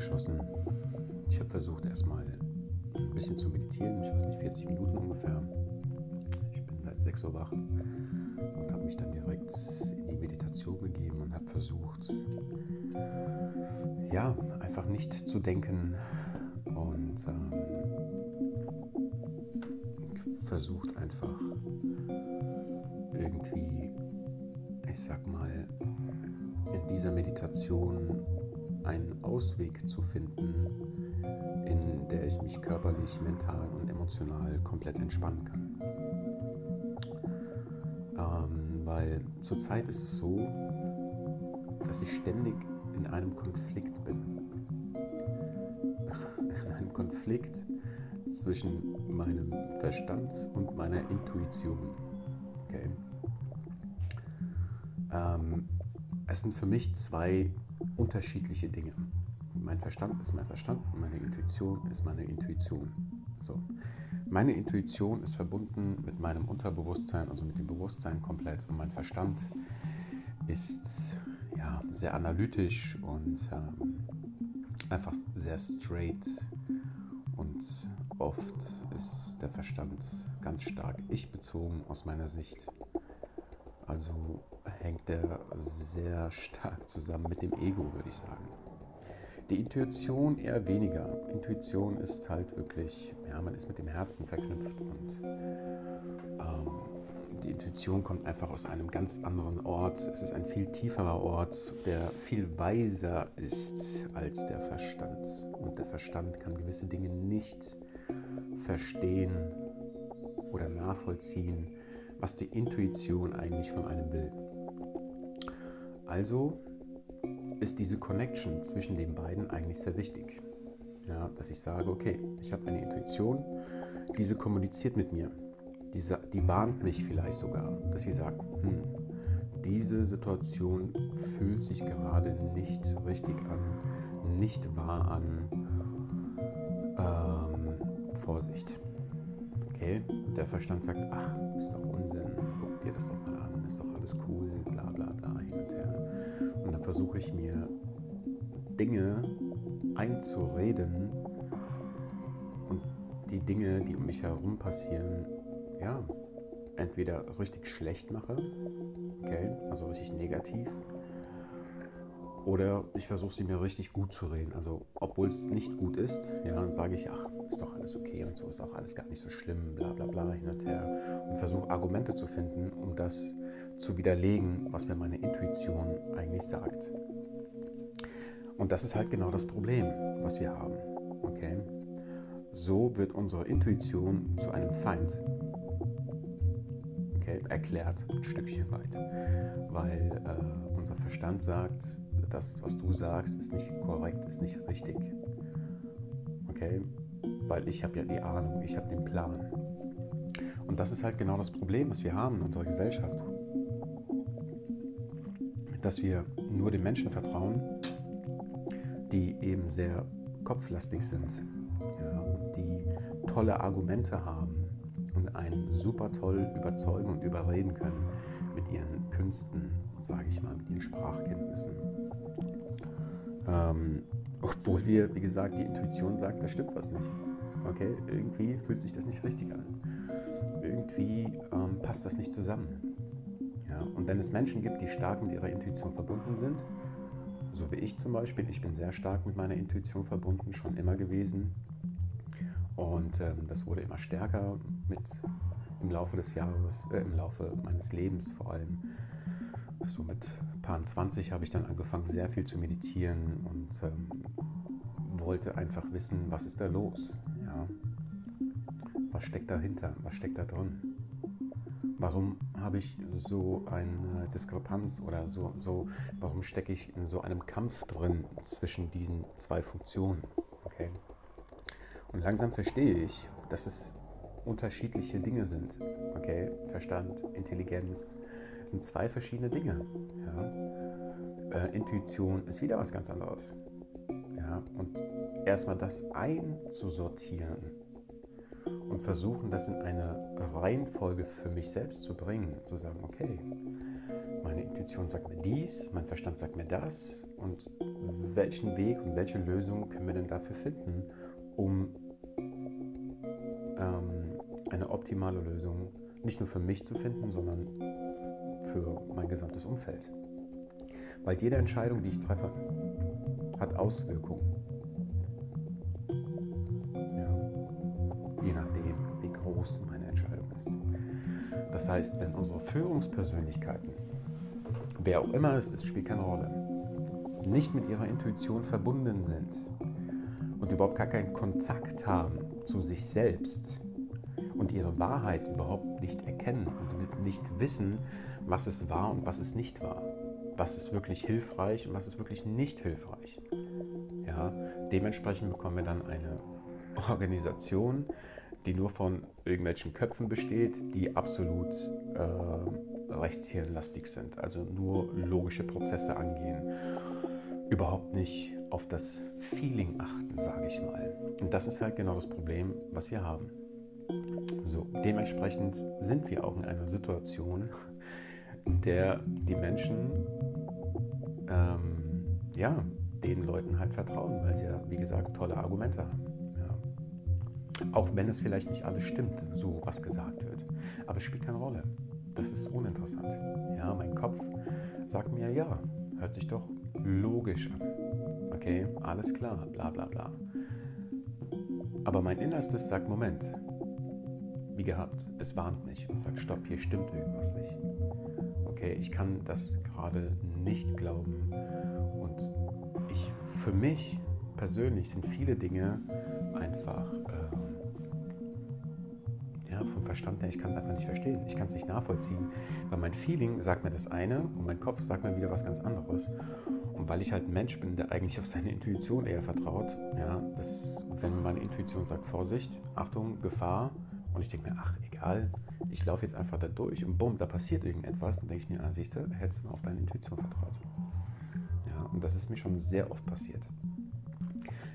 geschossen. Ich habe versucht, erstmal ein bisschen zu meditieren. Ich weiß nicht, 40 Minuten ungefähr. Ich bin seit 6 Uhr wach und habe mich dann direkt in die Meditation begeben und habe versucht, ja, einfach nicht zu denken und ähm, versucht einfach irgendwie, ich sag mal, in dieser Meditation einen Ausweg zu finden, in der ich mich körperlich, mental und emotional komplett entspannen kann. Ähm, weil zurzeit ist es so, dass ich ständig in einem Konflikt bin. in einem Konflikt zwischen meinem Verstand und meiner Intuition. Okay? Ähm, es sind für mich zwei unterschiedliche Dinge. Mein Verstand ist mein Verstand und meine Intuition ist meine Intuition. So. Meine Intuition ist verbunden mit meinem Unterbewusstsein, also mit dem Bewusstsein komplett. Und mein Verstand ist ja, sehr analytisch und ähm, einfach sehr straight. Und oft ist der Verstand ganz stark ich-bezogen aus meiner Sicht. Also hängt der sehr stark zusammen mit dem Ego, würde ich sagen. Die Intuition eher weniger. Intuition ist halt wirklich, ja, man ist mit dem Herzen verknüpft und ähm, die Intuition kommt einfach aus einem ganz anderen Ort. Es ist ein viel tieferer Ort, der viel weiser ist als der Verstand. Und der Verstand kann gewisse Dinge nicht verstehen oder nachvollziehen, was die Intuition eigentlich von einem will. Also ist diese Connection zwischen den beiden eigentlich sehr wichtig. Ja, dass ich sage, okay, ich habe eine Intuition, diese kommuniziert mit mir, diese, die warnt mich vielleicht sogar, dass sie sagt, hm, diese Situation fühlt sich gerade nicht richtig an, nicht wahr an. Ähm, Vorsicht. Okay, der Verstand sagt, ach, ist doch Unsinn, guck dir das doch mal an, ist doch alles cool, bla bla bla, versuche ich mir Dinge einzureden und die Dinge, die um mich herum passieren, ja, entweder richtig schlecht mache, okay, also richtig negativ, oder ich versuche sie mir richtig gut zu reden. Also, obwohl es nicht gut ist, ja, dann sage ich, ach, ist doch alles okay und so ist auch alles gar nicht so schlimm, bla bla bla, hin und her. Und versuche Argumente zu finden, um das zu widerlegen, was mir meine Intuition eigentlich sagt. Und das ist halt genau das Problem, was wir haben. Okay? So wird unsere Intuition zu einem Feind. Okay? Erklärt ein Stückchen weit. Weil äh, unser Verstand sagt, das, was du sagst, ist nicht korrekt, ist nicht richtig. Okay? Weil ich habe ja die Ahnung, ich habe den Plan. Und das ist halt genau das Problem, was wir haben in unserer Gesellschaft. Dass wir nur den Menschen vertrauen, die eben sehr kopflastig sind, ja, die tolle Argumente haben und einen super toll überzeugen und überreden können mit ihren Künsten, sage ich mal, mit ihren Sprachkenntnissen. Ähm, obwohl wir, wie gesagt, die Intuition sagt, da stimmt was nicht. Okay, irgendwie fühlt sich das nicht richtig an. Irgendwie ähm, passt das nicht zusammen. Ja, und wenn es Menschen gibt, die stark mit ihrer Intuition verbunden sind, so wie ich zum Beispiel, ich bin sehr stark mit meiner Intuition verbunden, schon immer gewesen. Und ähm, das wurde immer stärker mit im Laufe des Jahres, äh, im Laufe meines Lebens vor allem. So mit Paar 20 habe ich dann angefangen, sehr viel zu meditieren und ähm, wollte einfach wissen, was ist da los? Ja? Was steckt dahinter? Was steckt da drin? Warum habe ich so eine Diskrepanz oder so, so warum stecke ich in so einem Kampf drin zwischen diesen zwei Funktionen? Okay. Und langsam verstehe ich, dass es unterschiedliche Dinge sind. Okay, Verstand, Intelligenz sind zwei verschiedene Dinge. Ja? Äh, Intuition ist wieder was ganz anderes. Ja? Und erstmal das einzusortieren und versuchen, das in eine Reihenfolge für mich selbst zu bringen, zu sagen, okay, meine Intuition sagt mir dies, mein Verstand sagt mir das. Und welchen Weg und welche Lösung können wir denn dafür finden, um ähm, eine optimale Lösung nicht nur für mich zu finden, sondern für mein gesamtes Umfeld? Weil jede Entscheidung, die ich treffe, hat Auswirkungen. Ja. Je nachdem, wie groß meine Entscheidung ist. Das heißt, wenn unsere Führungspersönlichkeiten, wer auch immer es ist, spielt keine Rolle, nicht mit ihrer Intuition verbunden sind und überhaupt gar keinen Kontakt haben zu sich selbst und ihre Wahrheit überhaupt nicht erkennen und nicht wissen, was es war und was es nicht war, was ist wirklich hilfreich und was ist wirklich nicht hilfreich. Ja, dementsprechend bekommen wir dann eine Organisation, die nur von irgendwelchen Köpfen besteht, die absolut äh, rechtshirnlastig sind, also nur logische Prozesse angehen, überhaupt nicht auf das Feeling achten, sage ich mal. Und das ist halt genau das Problem, was wir haben. So, dementsprechend sind wir auch in einer Situation, in der die Menschen ähm, ja, den Leuten halt vertrauen, weil sie ja, wie gesagt, tolle Argumente haben. Ja. Auch wenn es vielleicht nicht alles stimmt, so was gesagt wird. Aber es spielt keine Rolle. Das ist uninteressant. Ja, mein Kopf sagt mir, ja, hört sich doch logisch an. Okay, alles klar, bla bla bla. Aber mein Innerstes sagt, Moment, wie gehabt, es warnt mich und sagt, stopp, hier stimmt irgendwas nicht. Okay, ich kann das gerade nicht glauben. Und ich, für mich persönlich sind viele Dinge einfach äh, ja, vom Verstand her, ich kann es einfach nicht verstehen. Ich kann es nicht nachvollziehen, weil mein Feeling sagt mir das eine und mein Kopf sagt mir wieder was ganz anderes. Und weil ich halt ein Mensch bin, der eigentlich auf seine Intuition eher vertraut, ja, das, wenn meine Intuition sagt, Vorsicht, Achtung, Gefahr, und ich denke mir, ach, egal, ich laufe jetzt einfach da durch und bumm, da passiert irgendetwas, dann denke ich mir, ah, siehst du, hättest du auf deine Intuition vertraut. Ja, und das ist mir schon sehr oft passiert.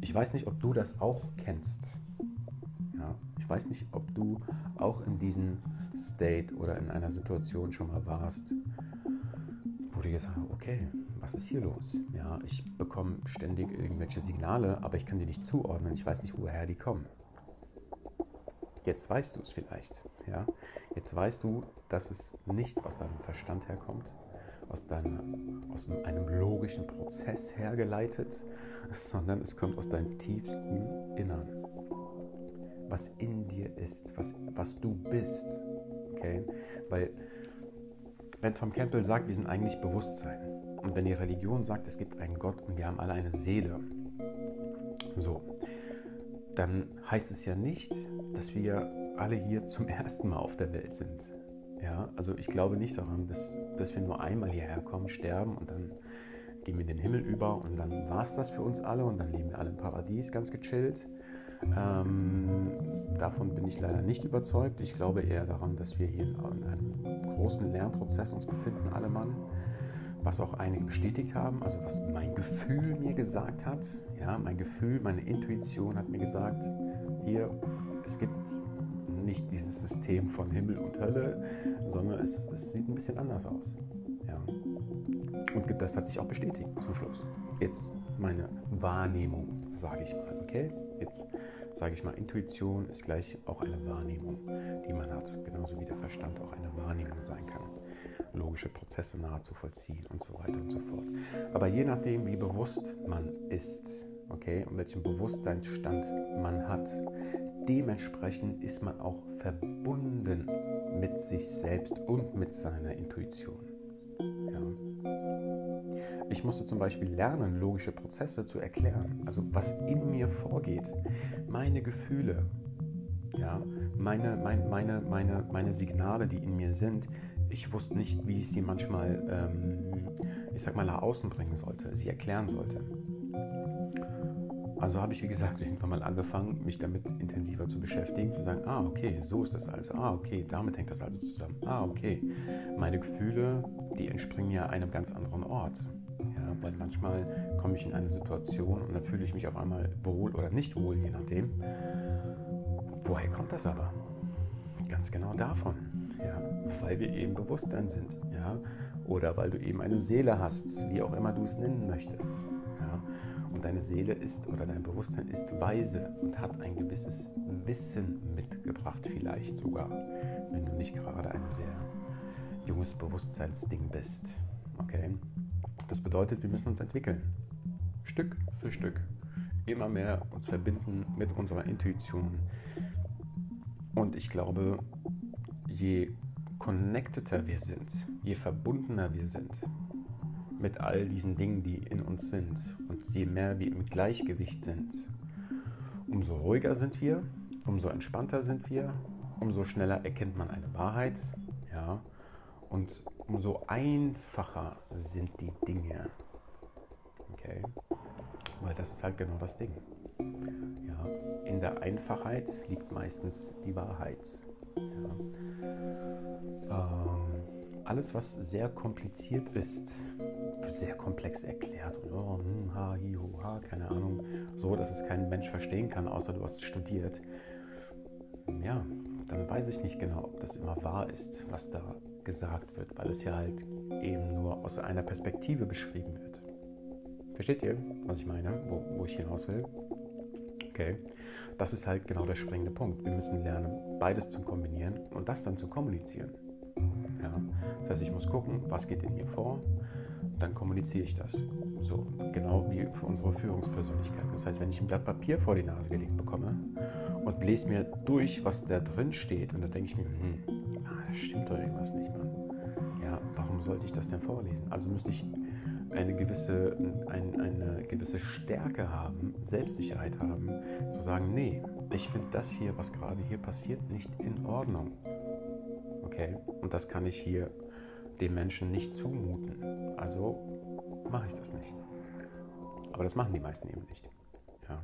Ich weiß nicht, ob du das auch kennst. Ja, ich weiß nicht, ob du auch in diesem State oder in einer Situation schon mal warst, wo du gesagt hast, okay, was ist hier los? Ja, ich bekomme ständig irgendwelche Signale, aber ich kann die nicht zuordnen. Ich weiß nicht, woher die kommen. Jetzt weißt du es vielleicht. Ja? Jetzt weißt du, dass es nicht aus deinem Verstand herkommt, aus, deiner, aus einem logischen Prozess hergeleitet, sondern es kommt aus deinem tiefsten Innern. Was in dir ist, was, was du bist. Okay? Weil, wenn Tom Campbell sagt, wir sind eigentlich Bewusstsein, und wenn die Religion sagt, es gibt einen Gott und wir haben alle eine Seele, so, dann heißt es ja nicht, dass wir alle hier zum ersten Mal auf der Welt sind. Ja, also ich glaube nicht daran, dass, dass wir nur einmal hierher kommen, sterben und dann gehen wir in den Himmel über und dann war es das für uns alle und dann leben wir alle im Paradies ganz gechillt. Ähm, davon bin ich leider nicht überzeugt. Ich glaube eher daran, dass wir hier in einem großen Lernprozess uns befinden, alle Mann. Was auch einige bestätigt haben, also was mein Gefühl mir gesagt hat. Ja, mein Gefühl, meine Intuition hat mir gesagt, hier es gibt nicht dieses System von Himmel und Hölle, sondern es, es sieht ein bisschen anders aus. Ja. Und das hat sich auch bestätigt zum Schluss. Jetzt meine Wahrnehmung, sage ich mal. Okay? Jetzt sage ich mal, Intuition ist gleich auch eine Wahrnehmung, die man hat. Genauso wie der Verstand auch eine Wahrnehmung sein kann. Logische Prozesse nahe zu vollziehen und so weiter und so fort. Aber je nachdem, wie bewusst man ist, okay, und welchen Bewusstseinsstand man hat, dementsprechend ist man auch verbunden mit sich selbst und mit seiner Intuition. Ja. Ich musste zum Beispiel lernen, logische Prozesse zu erklären, also was in mir vorgeht, meine Gefühle, ja, meine, mein, meine, meine, meine Signale, die in mir sind. Ich wusste nicht, wie ich sie manchmal, ähm, ich sag mal, nach außen bringen sollte, sie erklären sollte. Also habe ich, wie gesagt, irgendwann mal angefangen, mich damit intensiver zu beschäftigen, zu sagen, ah, okay, so ist das also. Ah, okay, damit hängt das also zusammen. Ah, okay, meine Gefühle, die entspringen ja einem ganz anderen Ort. Ja, weil manchmal komme ich in eine Situation und dann fühle ich mich auf einmal wohl oder nicht wohl, je nachdem. Woher kommt das aber? Ganz genau davon, ja, weil wir eben Bewusstsein sind, ja. oder weil du eben eine Seele hast, wie auch immer du es nennen möchtest. Deine Seele ist oder dein Bewusstsein ist weise und hat ein gewisses Wissen mitgebracht, vielleicht sogar, wenn du nicht gerade ein sehr junges Bewusstseinsding bist. Okay? Das bedeutet, wir müssen uns entwickeln. Stück für Stück. Immer mehr uns verbinden mit unserer Intuition. Und ich glaube, je connecteter wir sind, je verbundener wir sind mit all diesen Dingen, die in uns sind und je mehr wir im Gleichgewicht sind, umso ruhiger sind wir, umso entspannter sind wir, umso schneller erkennt man eine Wahrheit, ja, und umso einfacher sind die Dinge. Okay? Weil das ist halt genau das Ding. Ja, in der Einfachheit liegt meistens die Wahrheit. Ja. Ähm, alles, was sehr kompliziert ist, sehr komplex erklärt, oh, hm, ha, hi, ho, ha, keine Ahnung, so, dass es kein Mensch verstehen kann, außer du hast studiert, ja, dann weiß ich nicht genau, ob das immer wahr ist, was da gesagt wird, weil es ja halt eben nur aus einer Perspektive beschrieben wird. Versteht ihr, was ich meine, wo, wo ich hinaus will? Okay, das ist halt genau der springende Punkt. Wir müssen lernen, beides zu kombinieren und das dann zu kommunizieren. Ja? Das heißt, ich muss gucken, was geht in mir vor, dann kommuniziere ich das. So, genau wie für unsere Führungspersönlichkeit. Das heißt, wenn ich ein Blatt Papier vor die Nase gelegt bekomme und lese mir durch, was da drin steht, und dann denke ich mir, hm, ah, das stimmt doch irgendwas nicht, Mann. Ja, warum sollte ich das denn vorlesen? Also müsste ich eine gewisse, ein, eine gewisse Stärke haben, Selbstsicherheit haben, zu sagen, nee, ich finde das hier, was gerade hier passiert, nicht in Ordnung. Okay? Und das kann ich hier dem Menschen nicht zumuten. Also mache ich das nicht. Aber das machen die meisten eben nicht. Ja.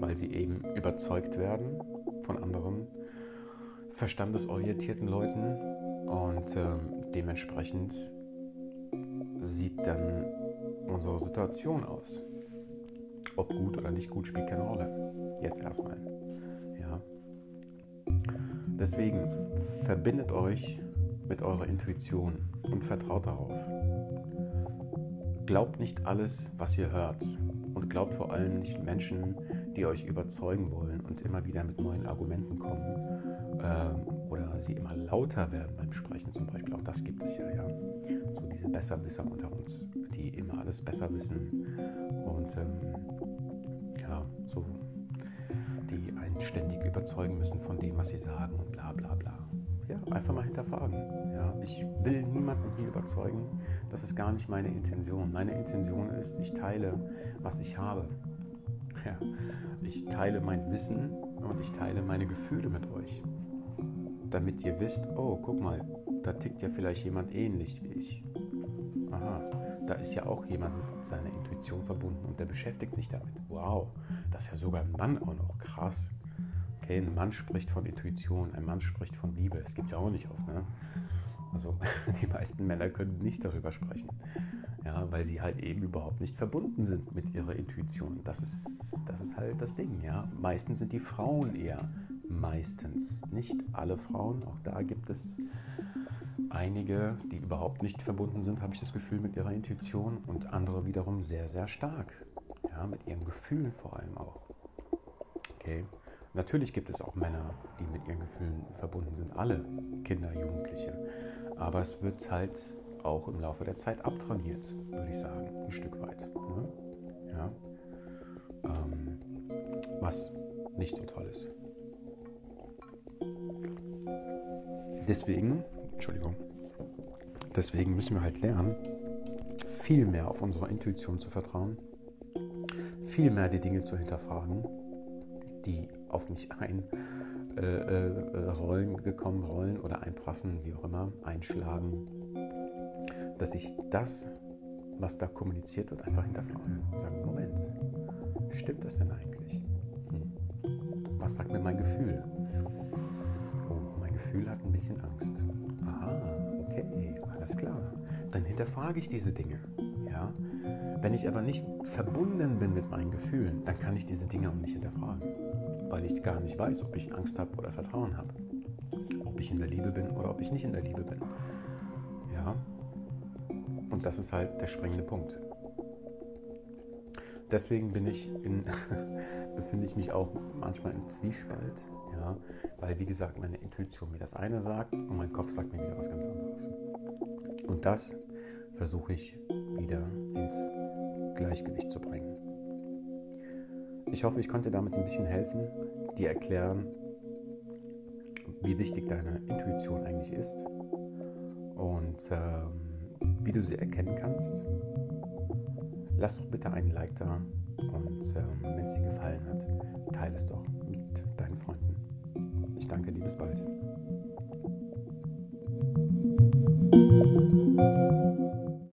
Weil sie eben überzeugt werden von anderen verstandesorientierten Leuten und ähm, dementsprechend sieht dann unsere Situation aus. Ob gut oder nicht gut, spielt keine Rolle. Jetzt erstmal. Ja. Deswegen verbindet euch mit eurer Intuition und vertraut darauf. Glaubt nicht alles, was ihr hört und glaubt vor allem nicht Menschen, die euch überzeugen wollen und immer wieder mit neuen Argumenten kommen ähm, oder sie immer lauter werden beim Sprechen zum Beispiel. Auch das gibt es ja, ja. So diese Besserwisser unter uns, die immer alles besser wissen und ähm, ja, so die einen ständig überzeugen müssen von dem, was sie sagen einfach mal hinterfragen. Ja, ich will niemanden hier überzeugen. Das ist gar nicht meine Intention. Meine Intention ist, ich teile, was ich habe. Ja, ich teile mein Wissen und ich teile meine Gefühle mit euch. Damit ihr wisst, oh, guck mal, da tickt ja vielleicht jemand ähnlich wie ich. Aha, da ist ja auch jemand mit seiner Intuition verbunden und der beschäftigt sich damit. Wow, das ist ja sogar ein Mann auch noch. Krass. Okay, ein Mann spricht von Intuition, ein Mann spricht von Liebe. Das gibt es ja auch nicht oft. Ne? Also die meisten Männer können nicht darüber sprechen, ja, weil sie halt eben überhaupt nicht verbunden sind mit ihrer Intuition. Das ist, das ist halt das Ding. Ja. Meistens sind die Frauen eher, meistens, nicht alle Frauen. Auch da gibt es einige, die überhaupt nicht verbunden sind, habe ich das Gefühl, mit ihrer Intuition und andere wiederum sehr, sehr stark. Ja, mit ihren Gefühlen vor allem auch. Okay. Natürlich gibt es auch Männer, die mit ihren Gefühlen verbunden sind, alle Kinder, Jugendliche. Aber es wird halt auch im Laufe der Zeit abtrainiert, würde ich sagen, ein Stück weit. Ne? Ja? Ähm, was nicht so toll ist. Deswegen, Entschuldigung, deswegen müssen wir halt lernen, viel mehr auf unsere Intuition zu vertrauen, viel mehr die Dinge zu hinterfragen, die auf mich ein äh, äh, gekommen, rollen oder einprassen, wie auch immer, einschlagen, dass ich das, was da kommuniziert wird, einfach hinterfrage. Sagen, Moment, stimmt das denn eigentlich? Hm. Was sagt mir mein Gefühl? Oh, mein Gefühl hat ein bisschen Angst. Aha, okay, alles klar. Dann hinterfrage ich diese Dinge. Ja? Wenn ich aber nicht verbunden bin mit meinen Gefühlen, dann kann ich diese Dinge auch nicht hinterfragen weil ich gar nicht weiß, ob ich Angst habe oder Vertrauen habe. Ob ich in der Liebe bin oder ob ich nicht in der Liebe bin. Ja, Und das ist halt der springende Punkt. Deswegen bin ich in, befinde ich mich auch manchmal im Zwiespalt, ja, weil wie gesagt meine Intuition mir das eine sagt und mein Kopf sagt mir wieder was ganz anderes. Und das versuche ich wieder ins Gleichgewicht zu bringen. Ich hoffe, ich konnte damit ein bisschen helfen, dir erklären, wie wichtig deine Intuition eigentlich ist und ähm, wie du sie erkennen kannst. Lass doch bitte einen Like da und ähm, wenn es dir gefallen hat, teile es doch mit deinen Freunden. Ich danke dir, bis bald.